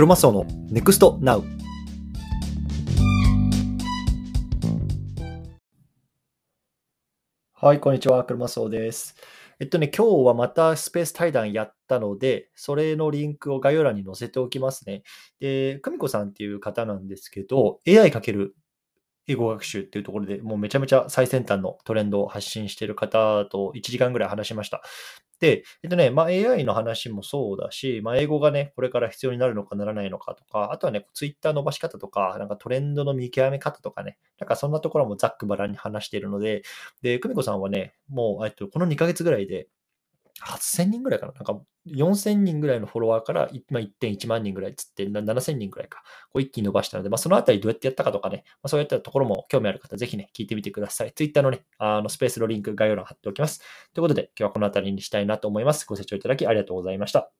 クロマスオの NEXT NOW はい、こんにちは。クロマスオです。えっとね、今日はまたスペース対談やったので、それのリンクを概要欄に載せておきますね。で、久美子さんっていう方なんですけど、AI かける英語学習っていうところでもうめちゃめちゃ最先端のトレンドを発信している方と1時間ぐらい話しました。で、えっとね、まあ、AI の話もそうだし、まあ、英語がね、これから必要になるのかならないのかとか、あとはね、ツイッター伸ばし方とか、なんかトレンドの見極め方とかね、なんかそんなところもざっくばらんに話しているので、で、久美子さんはね、もう、えっと、この2ヶ月ぐらいで、8000人ぐらいかななんか4000人ぐらいのフォロワーから、1.1万人ぐらいつって、7000人ぐらいか、こう一気に伸ばしたので、まあ、そのあたりどうやってやったかとかね、まあ、そういったところも興味ある方、ぜひね、聞いてみてください。Twitter のね、あのスペースのリンク概要欄貼っておきます。ということで、今日はこのあたりにしたいなと思います。ご清聴いただきありがとうございました。